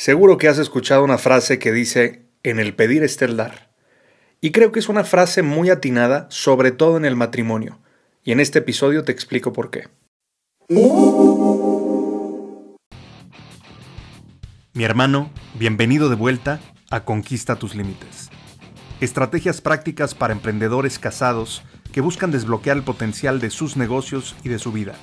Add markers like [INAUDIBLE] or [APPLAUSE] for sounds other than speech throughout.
Seguro que has escuchado una frase que dice, en el pedir está el dar. Y creo que es una frase muy atinada, sobre todo en el matrimonio. Y en este episodio te explico por qué. Mi hermano, bienvenido de vuelta a Conquista tus Límites. Estrategias prácticas para emprendedores casados que buscan desbloquear el potencial de sus negocios y de su vida.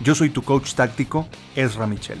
Yo soy tu coach táctico, Ezra Michel.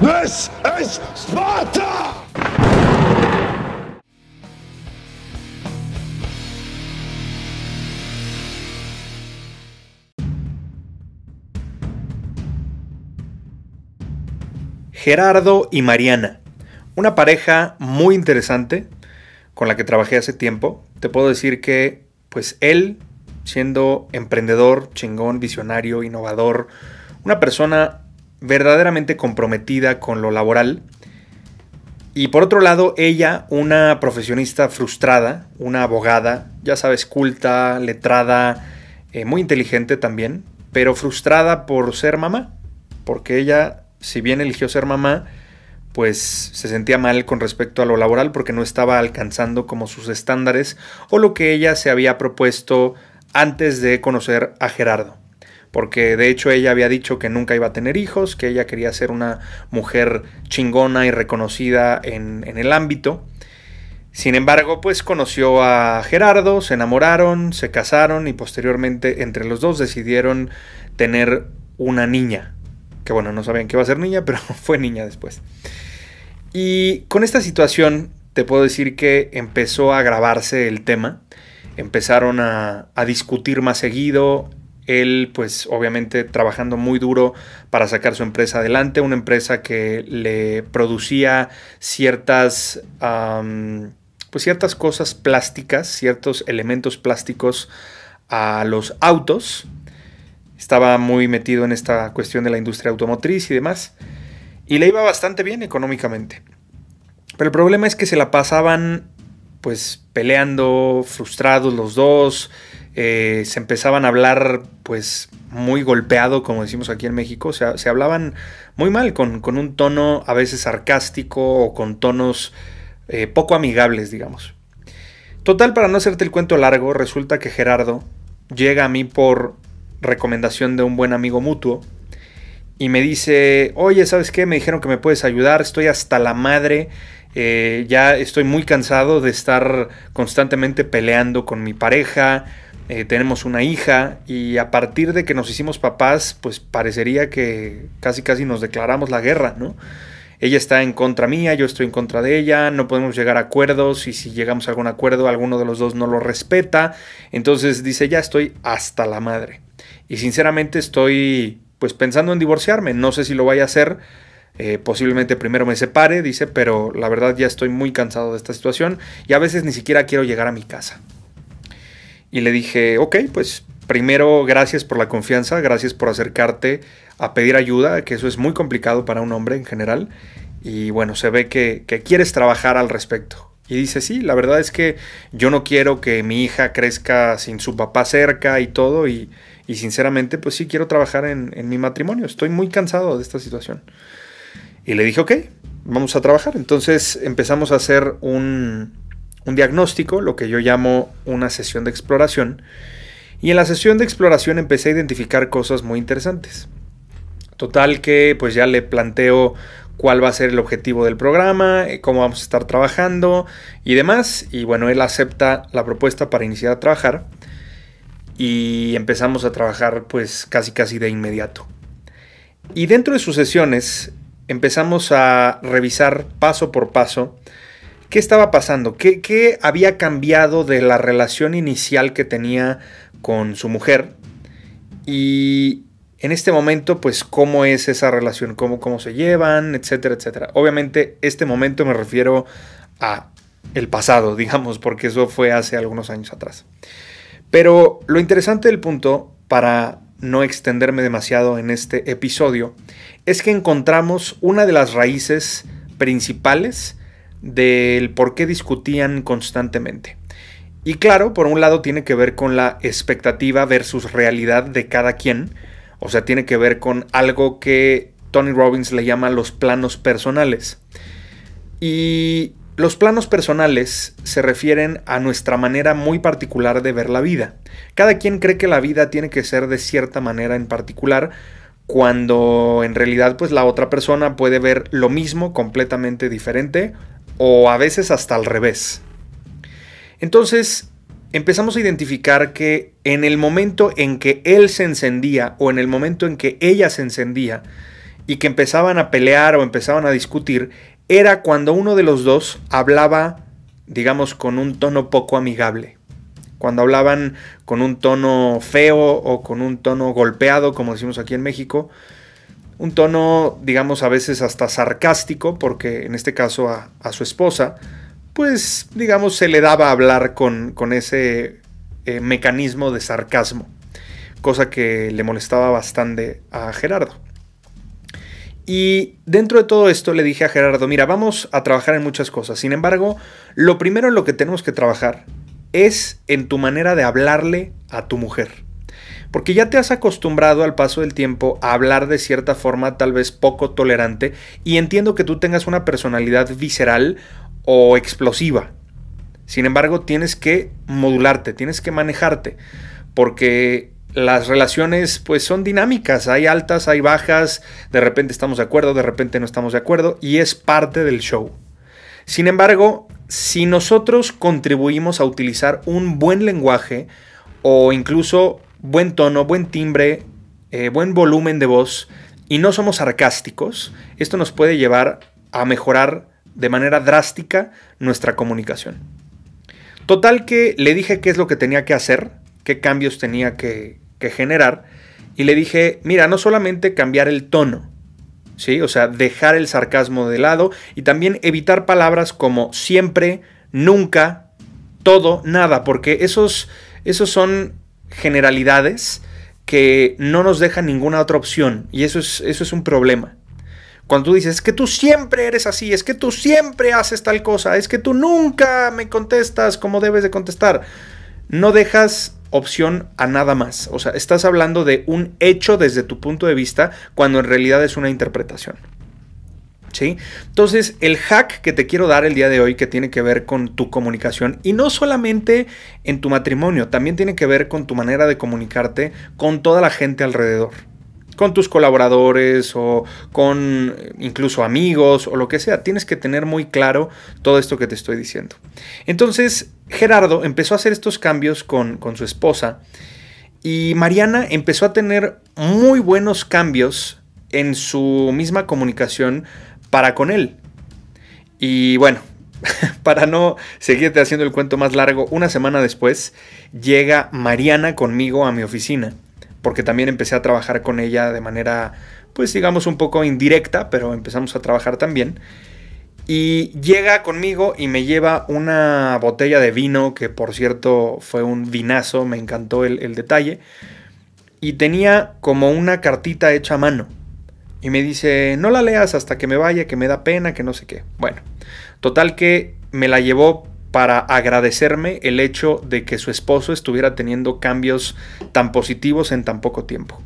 This is Sparta! Gerardo y Mariana, una pareja muy interesante con la que trabajé hace tiempo. Te puedo decir que, pues él, siendo emprendedor, chingón, visionario, innovador, una persona verdaderamente comprometida con lo laboral. Y por otro lado, ella, una profesionista frustrada, una abogada, ya sabes, culta, letrada, eh, muy inteligente también, pero frustrada por ser mamá, porque ella, si bien eligió ser mamá, pues se sentía mal con respecto a lo laboral porque no estaba alcanzando como sus estándares o lo que ella se había propuesto antes de conocer a Gerardo porque de hecho ella había dicho que nunca iba a tener hijos, que ella quería ser una mujer chingona y reconocida en, el ámbito. Sin embargo, pues conoció a Gerardo, se enamoraron, se casaron y posteriormente entre los dos decidieron tener una niña. Que bueno, no sabían que iba a ser niña, [LAUGHS] pero fue niña después. Y con esta situación te puedo decir que empezó a agravarse el tema. Empezaron a, a discutir más seguido, él pues obviamente trabajando muy duro para sacar su empresa adelante, una empresa que le producía ciertas, pues ciertas cosas plásticas, ciertos elementos plásticos a los autos. Estaba muy metido en esta cuestión de la industria automotriz y demás. Y le iba bastante bien económicamente. Pero el problema es que se la pasaban pues peleando, frustrados los dos, eh, se empezaban a hablar pues muy golpeado, como decimos aquí en México, se hablaban muy mal, con, un tono a veces sarcástico o con tonos eh, poco amigables, digamos. Total, para no hacerte el cuento largo, resulta que Gerardo llega a mí por recomendación de un buen amigo mutuo y me dice, oye, ¿sabes qué? Me dijeron que me puedes ayudar, estoy hasta la madre, eh, ya estoy muy cansado de estar constantemente peleando con mi pareja, eh, tenemos una hija y a partir de que nos hicimos papás, pues parecería que casi casi nos declaramos la guerra, ¿no? Ella está en contra mía, yo estoy en contra de ella, no podemos llegar a acuerdos y si llegamos a algún acuerdo alguno de los dos no lo respeta, entonces dice ya estoy hasta la madre. Y sinceramente estoy pues pensando en divorciarme, no sé si lo vaya a hacer, eh, posiblemente primero me separe, dice, pero la verdad ya estoy muy cansado de esta situación y a veces ni siquiera quiero llegar a mi casa. Y le dije, ok, pues primero gracias por la confianza, gracias por acercarte a pedir ayuda, que eso es muy complicado para un hombre en general. Y bueno, se ve que, quieres trabajar al respecto. Y dice, sí, la verdad es que yo no quiero que mi hija crezca sin su papá cerca y todo. Y, sinceramente, pues sí, quiero trabajar en, en, mi matrimonio. Estoy muy cansado de esta situación. Y le dije, ok, vamos a trabajar. Entonces empezamos a hacer un, un diagnóstico, lo que yo llamo una sesión de exploración. Y en la sesión de exploración empecé a identificar cosas muy interesantes. Total que pues ya le planteo cuál va a ser el objetivo del programa, eh, cómo vamos a estar trabajando y demás. Y bueno, él acepta la propuesta para iniciar a trabajar y empezamos a trabajar pues casi casi de inmediato. Y dentro de sus sesiones empezamos a revisar paso por paso ¿Qué estaba pasando? ¿Qué, había cambiado de la relación inicial que tenía con su mujer? Y en este momento, pues cómo es esa relación, cómo, cómo se llevan, etcétera, etcétera. Obviamente, este momento me refiero a el pasado, [LAUGHS] digamos, porque eso fue hace algunos años atrás. Pero lo interesante del punto, para no extenderme demasiado en este episodio, es que encontramos una de las raíces principales del por qué discutían constantemente. Y claro, por un lado tiene que ver con la expectativa versus realidad de cada quien, o sea, tiene que ver con algo que Tony Robbins le llama los planos personales. Y los planos personales se refieren a nuestra manera muy particular de ver la vida. Cada quien cree que la vida tiene que ser de cierta manera en particular, cuando en realidad pues la otra persona puede ver lo mismo completamente diferente o a veces hasta al revés. Entonces empezamos a identificar que en el momento en que él se encendía o en el momento en que ella se encendía y que empezaban a pelear o empezaban a discutir, era cuando uno de los dos hablaba, digamos, con un tono poco amigable. Cuando hablaban con un tono feo o con un tono golpeado, como decimos aquí en México. Un tono, digamos, a veces hasta sarcástico, porque en este caso a, su esposa, pues, digamos, se le daba hablar con, con ese eh, mecanismo de sarcasmo, cosa que le molestaba bastante a Gerardo. Y dentro de todo esto le dije a Gerardo, mira, vamos a trabajar en muchas cosas. Sin embargo, lo primero en lo que tenemos que trabajar es en tu manera de hablarle a tu mujer. Porque ya te has acostumbrado al paso del tiempo a hablar de cierta forma tal vez poco tolerante y entiendo que tú tengas una personalidad visceral o explosiva. Sin embargo, tienes que modularte, tienes que manejarte, porque las relaciones pues son dinámicas, hay altas, hay bajas, de repente estamos de acuerdo, de repente no estamos de acuerdo y es parte del show. Sin embargo, si nosotros contribuimos a utilizar un buen lenguaje o incluso buen tono, buen timbre, eh, buen volumen de voz y no somos sarcásticos, esto nos puede llevar a mejorar de manera drástica nuestra comunicación. Total que le dije qué es lo que tenía que hacer, qué cambios tenía que, generar. Y le dije, mira, no solamente cambiar el tono, ¿sí? O sea, dejar el sarcasmo de lado y también evitar palabras como siempre, nunca, todo, nada, porque esos, esos son generalidades que no nos dejan ninguna otra opción y eso es, eso es un problema. Cuando tú dices, es que tú siempre eres así, es que tú siempre haces tal cosa, es que tú nunca me contestas como debes de contestar, no dejas opción a nada más. O sea, estás hablando de un hecho desde tu punto de vista cuando en realidad es una interpretación. Entonces, el hack que te quiero dar el día de hoy que tiene que ver con tu comunicación y no solamente en tu matrimonio, también tiene que ver con tu manera de comunicarte con toda la gente alrededor con tus colaboradores o con incluso amigos o lo que sea. Tienes que tener muy claro todo esto que te estoy diciendo. Entonces, Gerardo empezó a hacer estos cambios con, con su esposa y Mariana empezó a tener muy buenos cambios en su misma comunicación para con él. Y bueno, [LAUGHS] para no seguirte haciendo el cuento más largo, una semana después llega Mariana conmigo a mi oficina porque también empecé a trabajar con ella de manera, pues digamos, un poco indirecta, pero empezamos a trabajar también. Y llega conmigo y me lleva una botella de vino, que por cierto fue un vinazo, me encantó el, detalle. Y tenía como una cartita hecha a mano. Y me dice, no la leas hasta que me vaya, que me da pena, que no sé qué. Bueno, total que me la llevó para agradecerme el hecho de que su esposo estuviera teniendo cambios tan positivos en tan poco tiempo.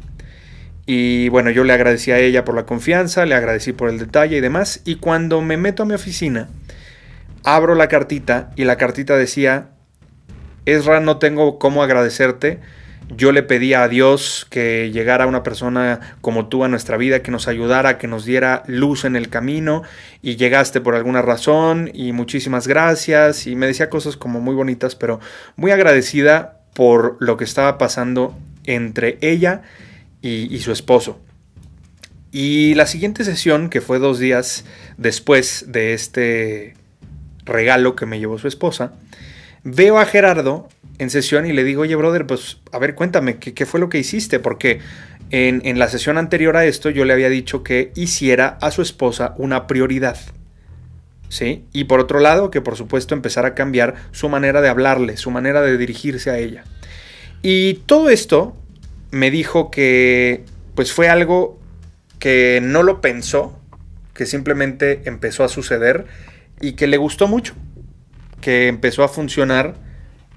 Y bueno, yo le agradecí a ella por la confianza, le agradecí por el detalle y demás. Y cuando me meto a mi oficina, abro la cartita y la cartita decía, Ezra, no tengo cómo agradecerte yo le pedía a Dios que llegara una persona como tú a nuestra vida, que nos ayudara, que nos diera luz en el camino y llegaste por alguna razón y muchísimas gracias y me decía cosas como muy bonitas, pero muy agradecida por lo que estaba pasando entre ella y, su esposo. Y la siguiente sesión, que fue dos días después de este regalo que me llevó su esposa, veo a Gerardo en sesión y le digo, oye, brother, pues a ver, cuéntame, ¿qué, fue lo que hiciste? Porque En, en, la sesión anterior a esto yo le había dicho que hiciera a su esposa una prioridad. ¿Sí? Y por otro lado, que por supuesto empezara a cambiar su manera de hablarle, su manera de dirigirse a ella. Y todo esto me dijo que pues fue algo que no lo pensó, que simplemente empezó a suceder y que le gustó mucho, que empezó a funcionar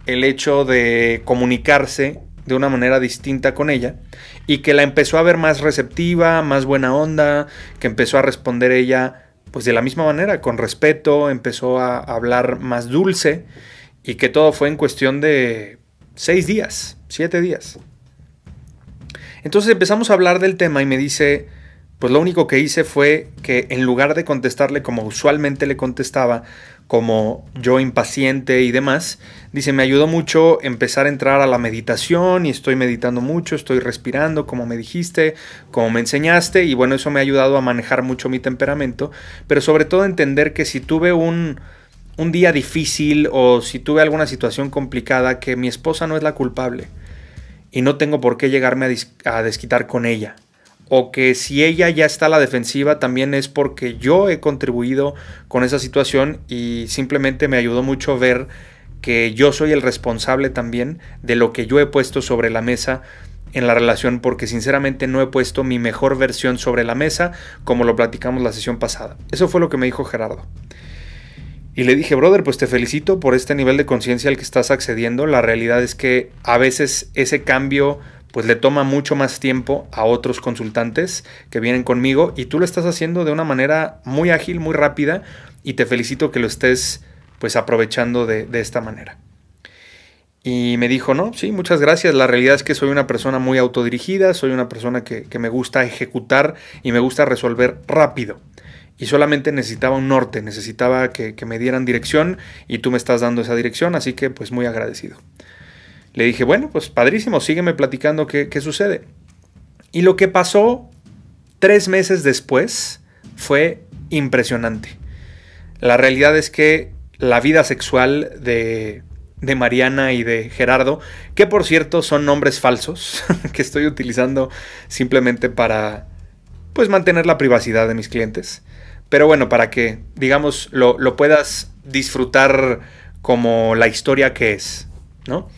el hecho de comunicarse de una manera distinta con ella y que la empezó a ver más receptiva, más buena onda, que empezó a responder ella pues de la misma manera, con respeto, empezó a hablar más dulce y que todo fue en cuestión de seis días, siete días. Entonces empezamos a hablar del tema y me dice, pues lo único que hice fue que en lugar de contestarle como usualmente le contestaba, como yo impaciente y demás, dice, me ayudó mucho empezar a entrar a la meditación y estoy meditando mucho, estoy respirando como me dijiste, como me enseñaste y bueno, eso me ha ayudado a manejar mucho mi temperamento, pero sobre todo entender que si tuve un, un día difícil o si tuve alguna situación complicada, que mi esposa no es la culpable y no tengo por qué llegarme a, desquitar con ella o que si ella ya está a la defensiva también es porque yo he contribuido con esa situación y simplemente me ayudó mucho ver que yo soy el responsable también de lo que yo he puesto sobre la mesa en la relación porque sinceramente no he puesto mi mejor versión sobre la mesa como lo platicamos la sesión pasada. Eso fue lo que me dijo Gerardo. Y le dije, brother, pues te felicito por este nivel de conciencia al que estás accediendo. La realidad es que a veces ese cambio pues le toma mucho más tiempo a otros consultantes que vienen conmigo y tú lo estás haciendo de una manera muy ágil, muy rápida y te felicito que lo estés pues aprovechando de, esta manera. Y me dijo, no, sí, muchas gracias. La realidad es que soy una persona muy autodirigida, soy una persona que, me gusta ejecutar y me gusta resolver rápido. Y solamente necesitaba un norte, necesitaba que me dieran dirección y tú me estás dando esa dirección, así que pues muy agradecido. Le dije, bueno, pues padrísimo, sígueme platicando qué, sucede. Y lo que pasó tres meses después fue impresionante. La realidad es que la vida sexual de, de, Mariana y de Gerardo, que por cierto son nombres falsos, [LAUGHS] que estoy utilizando simplemente para pues mantener la privacidad de mis clientes. Pero bueno, para que, digamos, lo, lo puedas disfrutar como la historia que es, ¿no?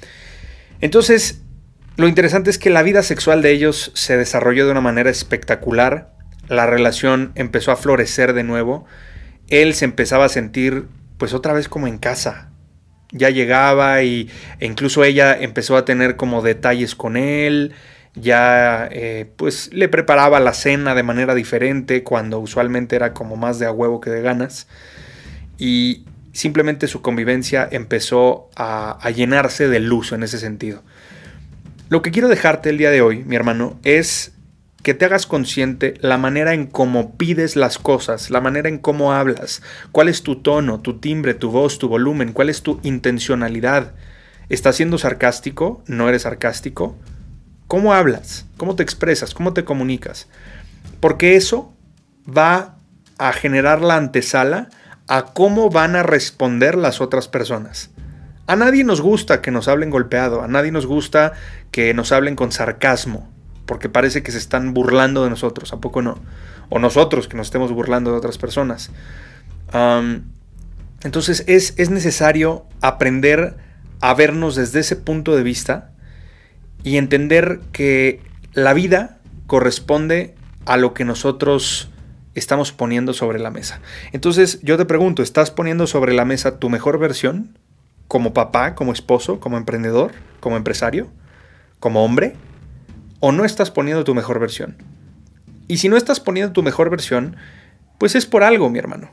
Entonces, lo interesante es que la vida sexual de ellos se desarrolló de una manera espectacular, la relación empezó a florecer de nuevo, él se empezaba a sentir pues otra vez como en casa, ya llegaba y, e incluso ella empezó a tener como detalles con él, ya eh, pues le preparaba la cena de manera diferente cuando usualmente era como más de a huevo que de ganas. Y, simplemente su convivencia empezó a, llenarse de luz en ese sentido. Lo que quiero dejarte el día de hoy, mi hermano, es que te hagas consciente la manera en cómo pides las cosas, la manera en cómo hablas, cuál es tu tono, tu timbre, tu voz, tu volumen, cuál es tu intencionalidad. ¿Estás siendo sarcástico? ¿No eres sarcástico? ¿Cómo hablas? ¿Cómo te expresas? ¿Cómo te comunicas? Porque eso va a generar la antesala a cómo van a responder las otras personas. A nadie nos gusta que nos hablen golpeado, a nadie nos gusta que nos hablen con sarcasmo, porque parece que se están burlando de nosotros, ¿a poco no? O nosotros que nos estemos burlando de otras personas. entonces es, es necesario aprender a vernos desde ese punto de vista y entender que la vida corresponde a lo que nosotros estamos poniendo sobre la mesa. Entonces yo te pregunto, ¿estás poniendo sobre la mesa tu mejor versión como papá, como esposo, como emprendedor, como empresario, como hombre? ¿O no estás poniendo tu mejor versión? Y si no estás poniendo tu mejor versión, pues es por algo, mi hermano.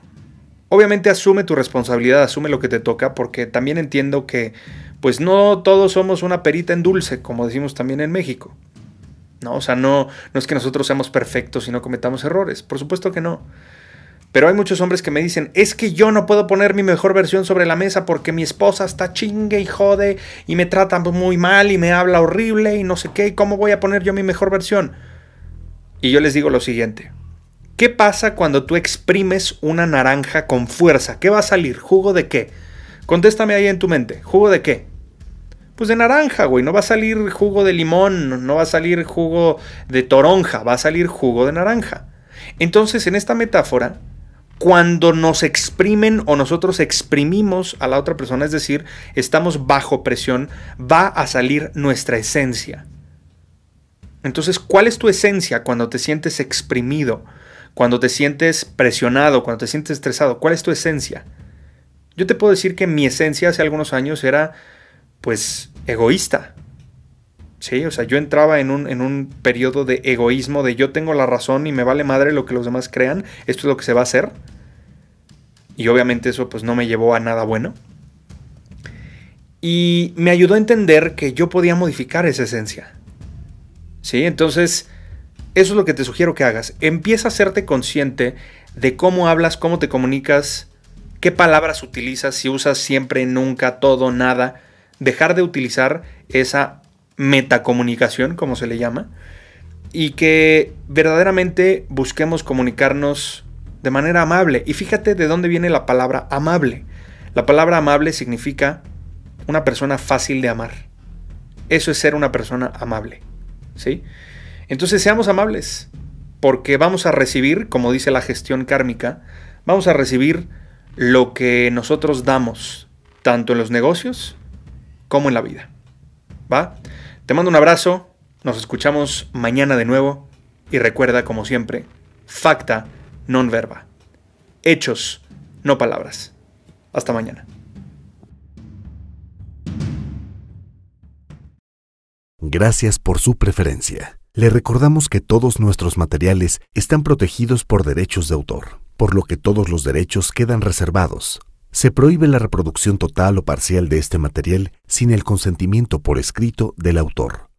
Obviamente asume tu responsabilidad, asume lo que te toca, porque también entiendo que pues no todos somos una perita en dulce, como decimos también en México. ¿No? O sea, no, no es que nosotros seamos perfectos y no cometamos errores, por supuesto que no. Pero hay muchos hombres que me dicen, es que yo no puedo poner mi mejor versión sobre la mesa porque mi esposa está chingue y jode y me trata muy mal y me habla horrible y no sé qué, ¿cómo voy a poner yo mi mejor versión? Y yo les digo lo siguiente, ¿qué pasa cuando tú exprimes una naranja con fuerza? ¿Qué va a salir? ¿Jugo de qué? Contéstame ahí en tu mente, ¿jugo de qué? Pues de naranja, güey. No va a salir jugo de limón, no va a salir jugo de toronja, va a salir jugo de naranja. Entonces, en esta metáfora, cuando nos exprimen o nosotros exprimimos a la otra persona, es decir, estamos bajo presión, va a salir nuestra esencia. Entonces, ¿cuál es tu esencia cuando te sientes exprimido? Cuando te sientes presionado, cuando te sientes estresado, ¿cuál es tu esencia? Yo te puedo decir que mi esencia hace algunos años era, pues, egoísta. Sí, o sea, yo entraba en un, en un periodo de egoísmo, de yo tengo la razón y me vale madre lo que los demás crean, esto es lo que se va a hacer. Y obviamente eso pues no me llevó a nada bueno. Y me ayudó a entender que yo podía modificar esa esencia. ¿Sí? Entonces, eso es lo que te sugiero que hagas. Empieza a hacerte consciente de cómo hablas, cómo te comunicas, qué palabras utilizas, si usas siempre, nunca, todo, nada. Dejar de utilizar esa metacomunicación, como se le llama, y que verdaderamente busquemos comunicarnos de manera amable. Y fíjate de dónde viene la palabra amable. La palabra amable significa una persona fácil de amar. Eso es ser una persona amable. ¿Sí? Entonces seamos amables, porque vamos a recibir, como dice la gestión kármica, vamos a recibir lo que nosotros damos, tanto en los negocios como en la vida. ¿Va? Te mando un abrazo, nos escuchamos mañana de nuevo y recuerda, como siempre, facta non verba. Hechos, no palabras. Hasta mañana. Gracias por su preferencia. Le recordamos que todos nuestros materiales están protegidos por derechos de autor, por lo que todos los derechos quedan reservados. Se prohíbe la reproducción total o parcial de este material sin el consentimiento por escrito del autor.